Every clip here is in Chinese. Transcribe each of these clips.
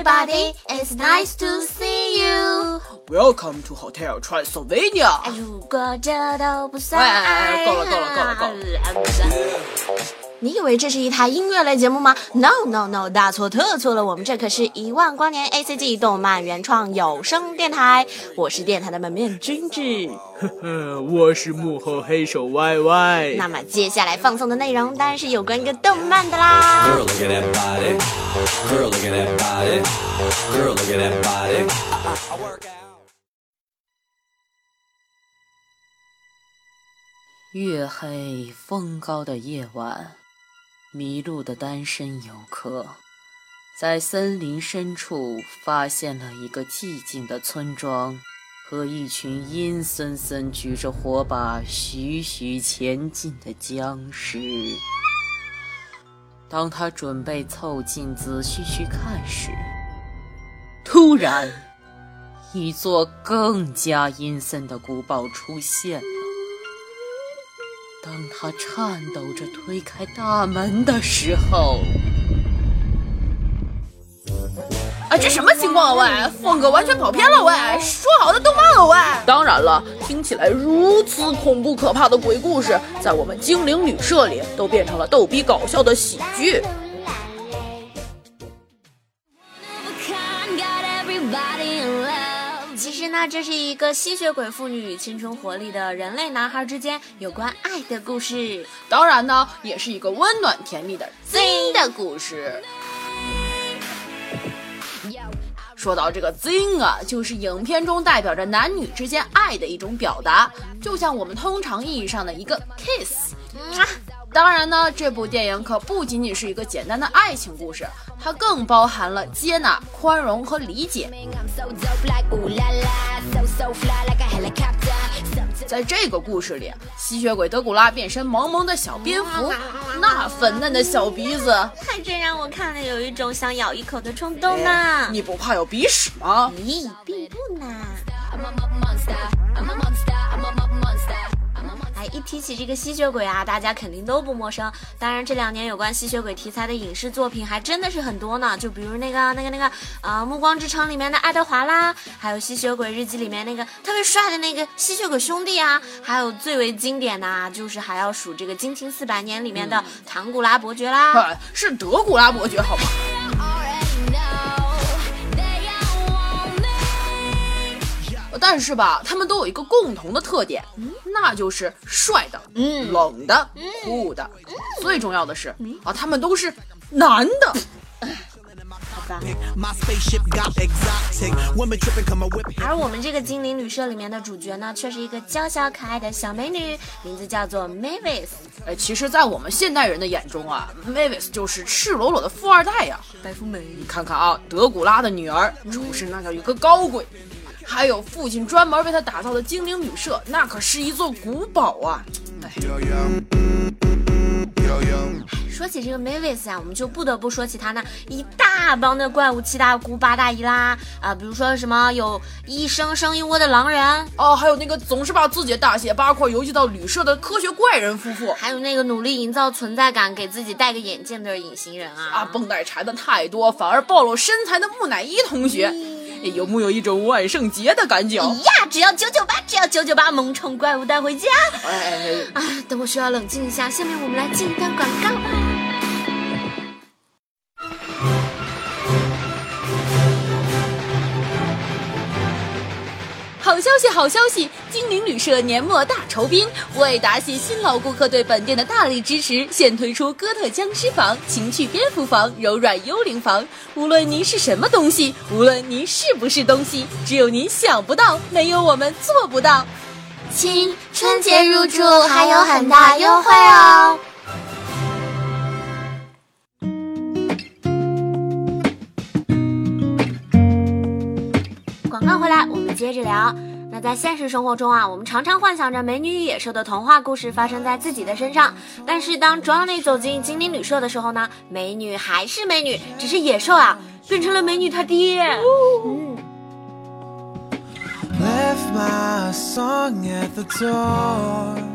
everybody, it's nice to see you. Welcome to Hotel Transylvania。如果这都不算爱，够了够了够了够了。 你以为这是一台音乐类节目吗？No No No，大错特错了！我们这可是一万光年 A C G 动漫原创有声电台，我是电台的门面君子。呵呵，我是幕后黑手 Y Y。那么接下来放送的内容当然是有关一个动漫的啦。月黑风高的夜晚。迷路的单身游客，在森林深处发现了一个寂静的村庄和一群阴森森举着火把徐徐前进的僵尸。当他准备凑近仔细去看时，突然，一座更加阴森的古堡出现了。当他颤抖着推开大门的时候，啊，这什么情况啊？喂，风格完全跑偏了喂！说好的动漫了喂！当然了，听起来如此恐怖可怕的鬼故事，在我们精灵旅社里都变成了逗逼搞笑的喜剧。那这是一个吸血鬼妇女与青春活力的人类男孩之间有关爱的故事，当然呢，也是一个温暖甜蜜的 Z 的故事。说到这个 Z 啊，就是影片中代表着男女之间爱的一种表达，就像我们通常意义上的一个 kiss。当然呢，这部电影可不仅仅是一个简单的爱情故事，它更包含了接纳、宽容和理解。在这个故事里，吸血鬼德古拉变身萌萌的小蝙蝠，那粉嫩的小鼻子，还真让我看了有一种想咬一口的冲动呢。你不怕有鼻屎吗？咦，并不呢。一提起这个吸血鬼啊，大家肯定都不陌生。当然，这两年有关吸血鬼题材的影视作品还真的是很多呢。就比如那个、那个、那个，呃，《暮光之城》里面的爱德华啦，还有《吸血鬼日记》里面那个特别帅的那个吸血鬼兄弟啊，还有最为经典的，就是还要数这个《惊情四百年》里面的唐古拉伯爵啦，是德古拉伯爵，好吗？但是吧，他们都有一个共同的特点，那就是帅的、冷的、酷的，最重要的是啊，他们都是男的。而我们这个精灵旅社里面的主角呢，却是一个娇小可爱的小美女，名字叫做 Mavis。哎，其实，在我们现代人的眼中啊，Mavis 就是赤裸裸的富二代呀，白富美。你看看啊，德古拉的女儿，出身那叫一个高贵。还有父亲专门为他打造的精灵旅社，那可是一座古堡啊！说起这个 Mavis 啊，我们就不得不说起他那一大帮的怪物七大姑八大姨啦啊，比如说什么有一生生一窝的狼人哦，还有那个总是把自己的大卸八块邮寄到旅社的科学怪人夫妇，还有那个努力营造存在感给自己戴个眼镜的隐形人啊啊，绷带缠的太多反而暴露身材的木乃伊同学。有木有一种万圣节的感觉？呀，只要九九八，只要九九八，萌宠怪物带回家。哎，啊，等我需要冷静一下，下面我们来进一段广告。好消息精灵旅社年末大酬宾为答谢新老顾客对本店的大力支持现推出哥特僵尸房情趣蝙蝠房柔软幽灵房无论您是什么东西无论您是不是东西只有您想不到没有我们做不到亲春节入住还有很大优惠哦。广告回来我们接着聊。那在现实生活中啊，我们常常幻想着美女与野兽的童话故事发生在自己的身上。但是当 Johnny 走进精灵旅社的时候呢，美女还是美女，只是野兽啊变成了美女他爹。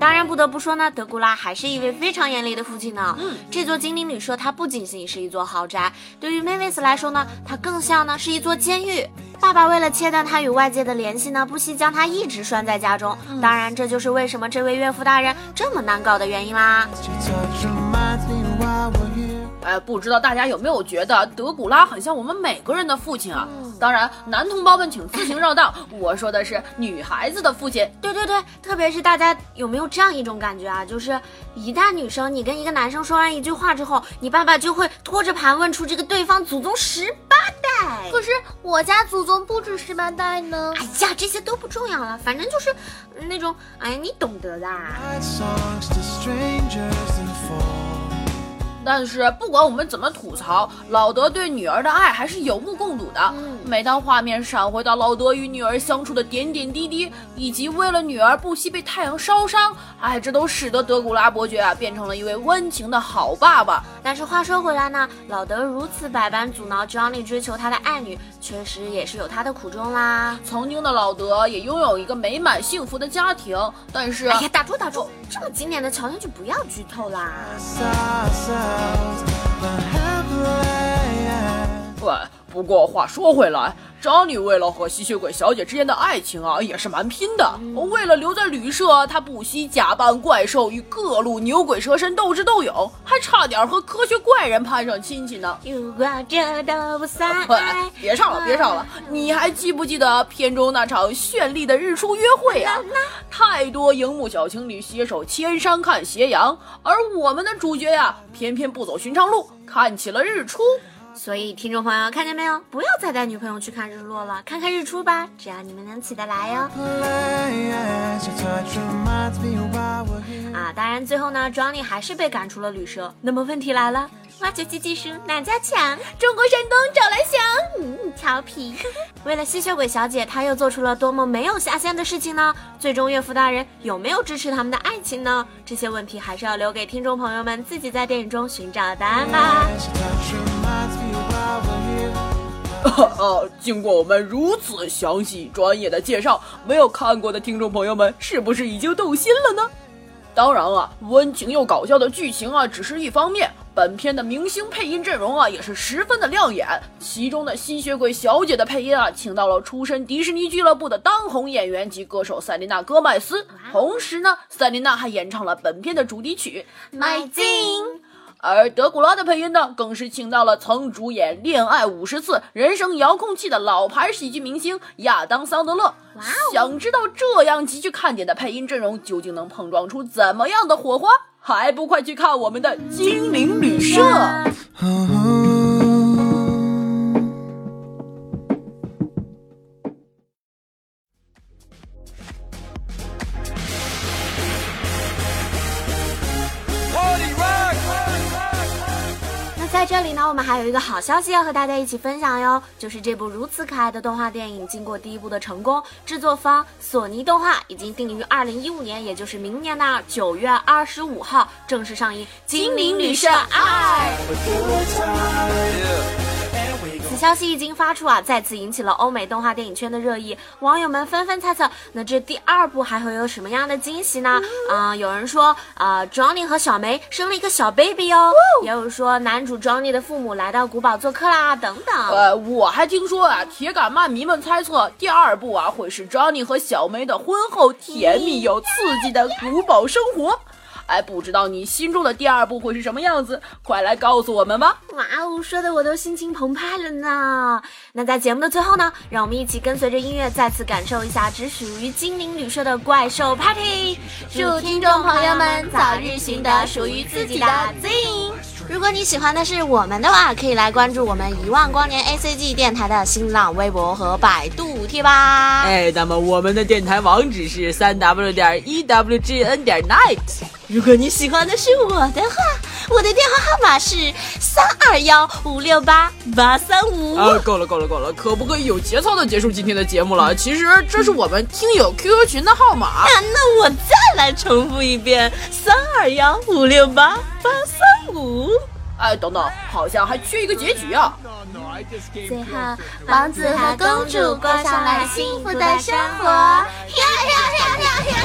当然不得不说呢，德古拉还是一位非常严厉的父亲呢。嗯，这座精灵旅社它不仅仅是一座豪宅，对于 Mavis 来说呢，它更像呢是一座监狱。爸爸为了切断他与外界的联系呢，不惜将他一直拴在家中。当然，这就是为什么这位岳父大人这么难搞的原因啦。哎，不知道大家有没有觉得德古拉很像我们每个人的父亲啊？当然，男同胞们请自行绕道。我说的是女孩子的父亲。对对对，特别是大家有没有这样一种感觉啊？就是一旦女生你跟一个男生说完一句话之后，你爸爸就会拖着盘问出这个对方祖宗十八代。可是我家祖宗不止十八代呢。哎呀，这些都不重要了，反正就是那种，哎，你懂得的。但是不管我们怎么吐槽，老德对女儿的爱还是有目共睹的。每当画面闪回到老德与女儿相处的点点滴滴，以及为了女儿不惜被太阳烧伤，哎，这都使得德古拉伯爵啊变成了一位温情的好爸爸。但是话说回来呢，老德如此百般阻挠 Johnny 追求他的爱女，确实也是有他的苦衷啦。曾经的老德也拥有一个美满幸福的家庭，但是哎呀，打住打住，这么经典的桥段就不要剧透啦。喂，不过话说回来。张女为了和吸血鬼小姐之间的爱情啊，也是蛮拼的。为了留在旅社，她不惜假扮怪兽与各路牛鬼蛇神斗智斗勇，还差点和科学怪人攀上亲戚呢。别唱了，别唱了！你还记不记得片中那场绚丽的日出约会啊？太多荧幕小情侣携手千山看斜阳，而我们的主角呀，偏偏不走寻常路，看起了日出。所以，听众朋友看见没有？不要再带女朋友去看日落了，看看日出吧，只要你们能起得来哟。啊，当然，最后呢，Johnny 还是被赶出了旅社。那么问题来了，挖掘机技术哪家强？中国山东找来香。嗯，调皮。为了吸血鬼小姐，他又做出了多么没有下限的事情呢？最终，岳父大人有没有支持他们的爱情呢？这些问题还是要留给听众朋友们自己在电影中寻找答案吧。呃，经过我们如此详细、专业的介绍，没有看过的听众朋友们是不是已经动心了呢？当然啊，温情又搞笑的剧情啊，只是一方面。本片的明星配音阵容啊，也是十分的亮眼。其中的吸血鬼小姐的配音啊，请到了出身迪士尼俱乐部的当红演员及歌手塞琳娜·戈麦斯。同时呢，塞琳娜还演唱了本片的主题曲《My t i n 而德古拉的配音呢，更是请到了曾主演《恋爱五十次》《人生遥控器》的老牌喜剧明星亚当·桑德勒。想知道这样极具看点的配音阵容究竟能碰撞出怎么样的火花？还不快去看我们的精灵旅社！那，我们还有一个好消息要和大家一起分享哟，就是这部如此可爱的动画电影，经过第一部的成功，制作方索尼动画已经定于二零一五年，也就是明年的九月二十五号正式上映《精灵旅社二》。消息一经发出啊，再次引起了欧美动画电影圈的热议，网友们纷纷猜测，那这第二部还会有什么样的惊喜呢？啊，有人说，啊，Johnny 和小梅生了一个小 baby 哦，也有说男主 Johnny 的父母来到古堡做客啦，等等。呃，我还听说啊，铁杆漫迷们猜测第二部啊会是 Johnny 和小梅的婚后甜蜜又刺激的古堡生活。哎，不知道你心中的第二部会是什么样子？快来告诉我们吧！哇哦，说的我都心情澎湃了呢。那在节目的最后呢，让我们一起跟随着音乐，再次感受一下只属于精灵旅社的怪兽 party。祝听众朋友们早日寻得属于自己的 Zing。如果你喜欢的是我们的话，可以来关注我们一万光年 A C G 电台的新浪微博和百度贴吧。哎，那么我们的电台网址是三 W 点 E W G N 点 Night。如果你喜欢的是我的话，我的电话号码是三二幺五六八八三五。啊，够了够了够了，可不可以有节操的结束今天的节目了？其实这是我们听友 QQ 群的号码。啊，那我再来重复一遍：三二幺五六八八三五。哎，等等，好像还缺一个结局啊！最后，王子和公主过上了幸福的生活。呀呀呀呀呀！